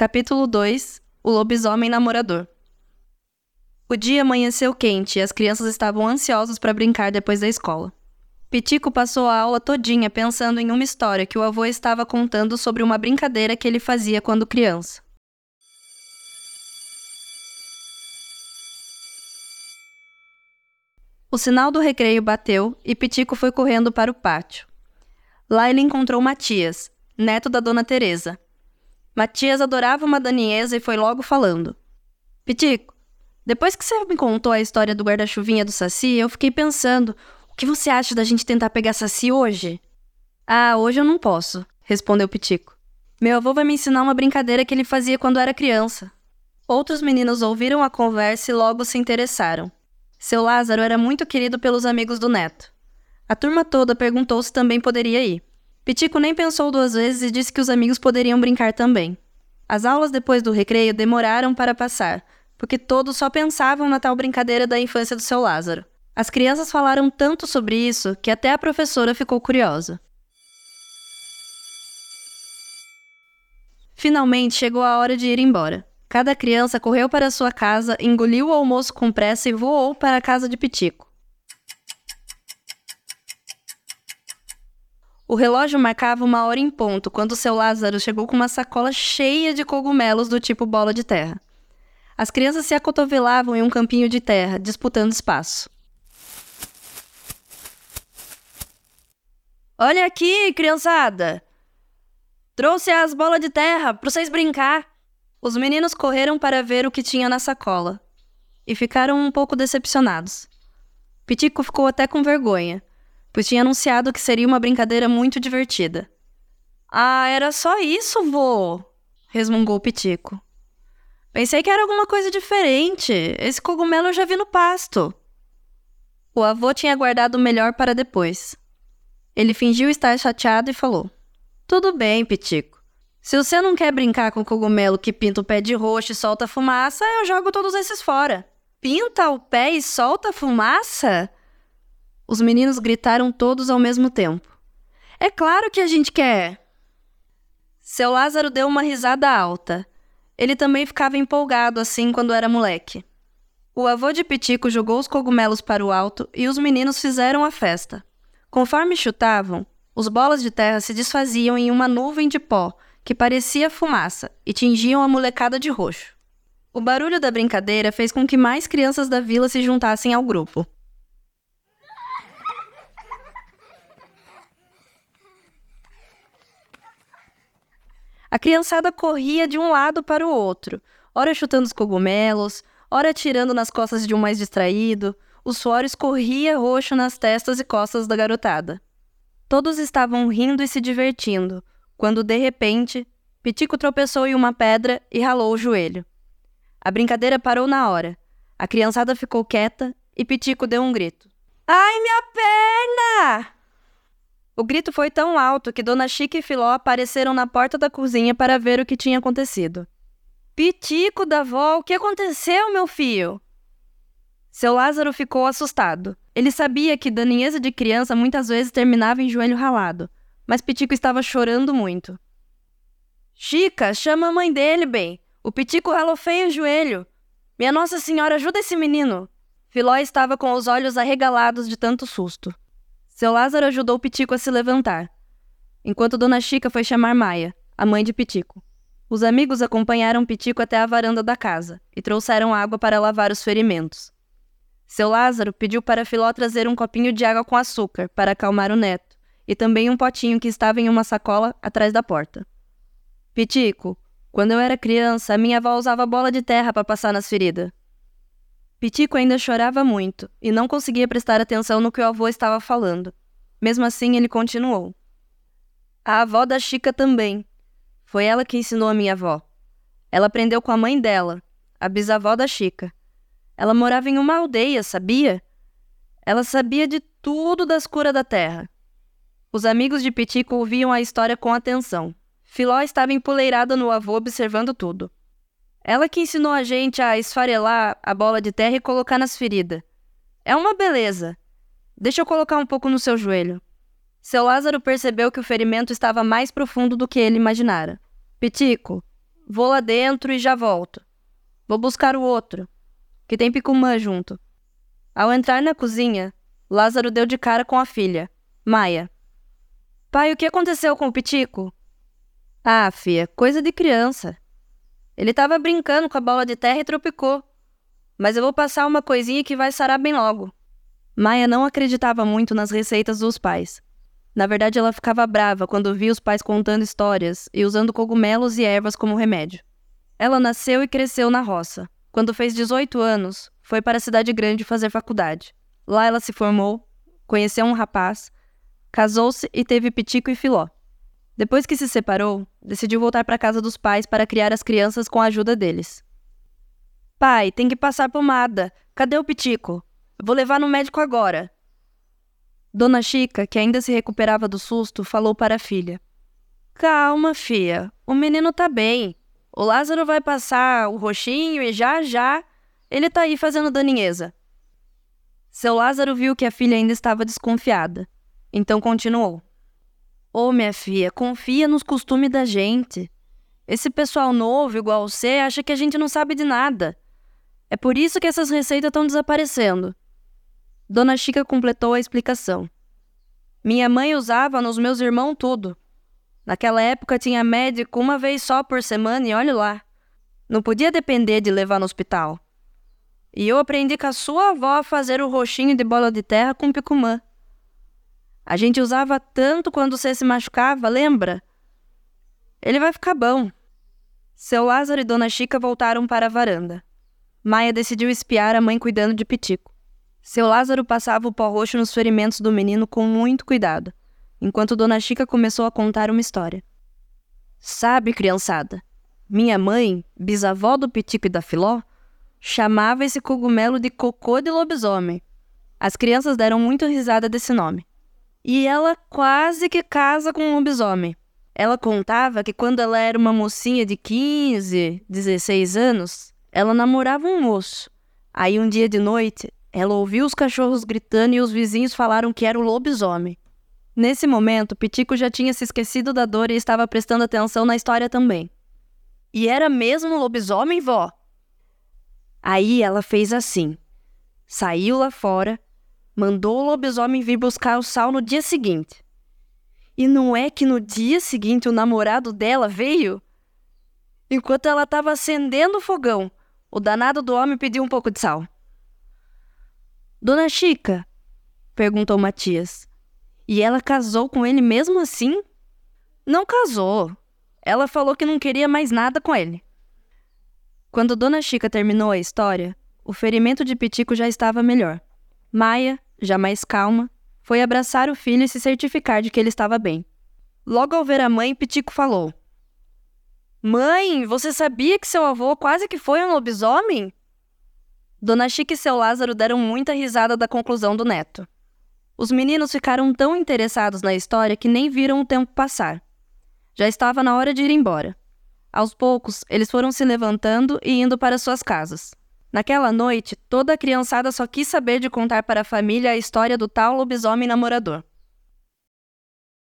Capítulo 2 O lobisomem namorador. O dia amanheceu quente e as crianças estavam ansiosas para brincar depois da escola. Pitico passou a aula todinha pensando em uma história que o avô estava contando sobre uma brincadeira que ele fazia quando criança. O sinal do recreio bateu e Pitico foi correndo para o pátio. Lá ele encontrou Matias, neto da dona Teresa, Matias adorava uma daniesa e foi logo falando. Pitico, depois que você me contou a história do guarda-chuvinha do Saci, eu fiquei pensando, o que você acha da gente tentar pegar Saci hoje? Ah, hoje eu não posso, respondeu Pitico. Meu avô vai me ensinar uma brincadeira que ele fazia quando era criança. Outros meninos ouviram a conversa e logo se interessaram. Seu Lázaro era muito querido pelos amigos do neto. A turma toda perguntou se também poderia ir. Pitico nem pensou duas vezes e disse que os amigos poderiam brincar também. As aulas depois do recreio demoraram para passar, porque todos só pensavam na tal brincadeira da infância do seu Lázaro. As crianças falaram tanto sobre isso que até a professora ficou curiosa. Finalmente chegou a hora de ir embora. Cada criança correu para sua casa, engoliu o almoço com pressa e voou para a casa de Pitico. O relógio marcava uma hora em ponto quando seu Lázaro chegou com uma sacola cheia de cogumelos do tipo bola de terra. As crianças se acotovelavam em um campinho de terra, disputando espaço. Olha aqui, criançada! Trouxe as bolas de terra para vocês brincar. Os meninos correram para ver o que tinha na sacola e ficaram um pouco decepcionados. Pitico ficou até com vergonha pois tinha anunciado que seria uma brincadeira muito divertida. Ah, era só isso, vô! resmungou Pitico. Pensei que era alguma coisa diferente. Esse cogumelo eu já vi no pasto. O avô tinha guardado o melhor para depois. Ele fingiu estar chateado e falou: Tudo bem, Pitico. Se você não quer brincar com o cogumelo que pinta o pé de roxo e solta fumaça, eu jogo todos esses fora. Pinta o pé e solta fumaça? Os meninos gritaram todos ao mesmo tempo. É claro que a gente quer! Seu Lázaro deu uma risada alta. Ele também ficava empolgado assim quando era moleque. O avô de Pitico jogou os cogumelos para o alto e os meninos fizeram a festa. Conforme chutavam, os bolas de terra se desfaziam em uma nuvem de pó que parecia fumaça e tingiam a molecada de roxo. O barulho da brincadeira fez com que mais crianças da vila se juntassem ao grupo. A criançada corria de um lado para o outro, ora chutando os cogumelos, ora atirando nas costas de um mais distraído. O suor escorria roxo nas testas e costas da garotada. Todos estavam rindo e se divertindo, quando de repente, Pitico tropeçou em uma pedra e ralou o joelho. A brincadeira parou na hora. A criançada ficou quieta e Pitico deu um grito. Ai, minha perna! O grito foi tão alto que Dona Chica e Filó apareceram na porta da cozinha para ver o que tinha acontecido. Pitico da vó, o que aconteceu, meu filho? Seu Lázaro ficou assustado. Ele sabia que daninheza de criança muitas vezes terminava em joelho ralado, mas Pitico estava chorando muito. Chica, chama a mãe dele, bem. O Pitico ralou feio o joelho. Minha Nossa Senhora, ajuda esse menino. Filó estava com os olhos arregalados de tanto susto. Seu Lázaro ajudou Pitico a se levantar, enquanto Dona Chica foi chamar Maia, a mãe de Pitico. Os amigos acompanharam Pitico até a varanda da casa e trouxeram água para lavar os ferimentos. Seu Lázaro pediu para Filó trazer um copinho de água com açúcar para acalmar o neto e também um potinho que estava em uma sacola atrás da porta. Pitico, quando eu era criança, minha avó usava bola de terra para passar nas feridas. Pitico ainda chorava muito e não conseguia prestar atenção no que o avô estava falando. Mesmo assim, ele continuou. A avó da Chica também. Foi ela que ensinou a minha avó. Ela aprendeu com a mãe dela, a bisavó da Chica. Ela morava em uma aldeia, sabia? Ela sabia de tudo das curas da terra. Os amigos de Pitico ouviam a história com atenção. Filó estava empoleirada no avô observando tudo. Ela que ensinou a gente a esfarelar a bola de terra e colocar nas feridas. É uma beleza. Deixa eu colocar um pouco no seu joelho. Seu Lázaro percebeu que o ferimento estava mais profundo do que ele imaginara. Pitico, Vou lá dentro e já volto. Vou buscar o outro, que tem picumã junto. Ao entrar na cozinha, Lázaro deu de cara com a filha, Maia. Pai, o que aconteceu com o Pitico? Ah, fia, coisa de criança. Ele estava brincando com a bola de terra e tropicou. Mas eu vou passar uma coisinha que vai sarar bem logo. Maia não acreditava muito nas receitas dos pais. Na verdade, ela ficava brava quando via os pais contando histórias e usando cogumelos e ervas como remédio. Ela nasceu e cresceu na roça. Quando fez 18 anos, foi para a cidade grande fazer faculdade. Lá ela se formou, conheceu um rapaz, casou-se e teve Pitico e Filó. Depois que se separou, decidiu voltar para casa dos pais para criar as crianças com a ajuda deles. Pai, tem que passar pomada. Cadê o Pitico? Vou levar no médico agora. Dona Chica, que ainda se recuperava do susto, falou para a filha: Calma, filha. O menino tá bem. O Lázaro vai passar o roxinho e já já ele tá aí fazendo daninheza. Seu Lázaro viu que a filha ainda estava desconfiada. Então continuou. Ô, oh, minha filha, confia nos costumes da gente. Esse pessoal novo, igual você, acha que a gente não sabe de nada. É por isso que essas receitas estão desaparecendo. Dona Chica completou a explicação. Minha mãe usava nos meus irmãos tudo. Naquela época tinha médico uma vez só por semana e olhe lá. Não podia depender de levar no hospital. E eu aprendi com a sua avó a fazer o roxinho de bola de terra com picumã. A gente usava tanto quando você se machucava, lembra? Ele vai ficar bom. Seu Lázaro e Dona Chica voltaram para a varanda. Maia decidiu espiar a mãe cuidando de Pitico. Seu Lázaro passava o pó roxo nos ferimentos do menino com muito cuidado, enquanto Dona Chica começou a contar uma história. Sabe, criançada, minha mãe, bisavó do Pitico e da Filó, chamava esse cogumelo de cocô de lobisomem. As crianças deram muito risada desse nome. E ela quase que casa com um lobisomem. Ela contava que quando ela era uma mocinha de 15, 16 anos, ela namorava um moço. Aí um dia de noite, ela ouviu os cachorros gritando e os vizinhos falaram que era o lobisomem. Nesse momento, Pitico já tinha se esquecido da dor e estava prestando atenção na história também. E era mesmo lobisomem, vó? Aí ela fez assim. Saiu lá fora, mandou o lobisomem vir buscar o sal no dia seguinte. E não é que no dia seguinte o namorado dela veio? Enquanto ela estava acendendo o fogão, o danado do homem pediu um pouco de sal. Dona Chica, perguntou Matias, e ela casou com ele mesmo assim? Não casou. Ela falou que não queria mais nada com ele. Quando Dona Chica terminou a história, o ferimento de Pitico já estava melhor. Maia, já mais calma, foi abraçar o filho e se certificar de que ele estava bem. Logo ao ver a mãe, Pitico falou: Mãe, você sabia que seu avô quase que foi um lobisomem? Dona Chica e seu Lázaro deram muita risada da conclusão do neto. Os meninos ficaram tão interessados na história que nem viram o tempo passar. Já estava na hora de ir embora. Aos poucos, eles foram se levantando e indo para suas casas. Naquela noite, toda a criançada só quis saber de contar para a família a história do tal lobisomem namorador.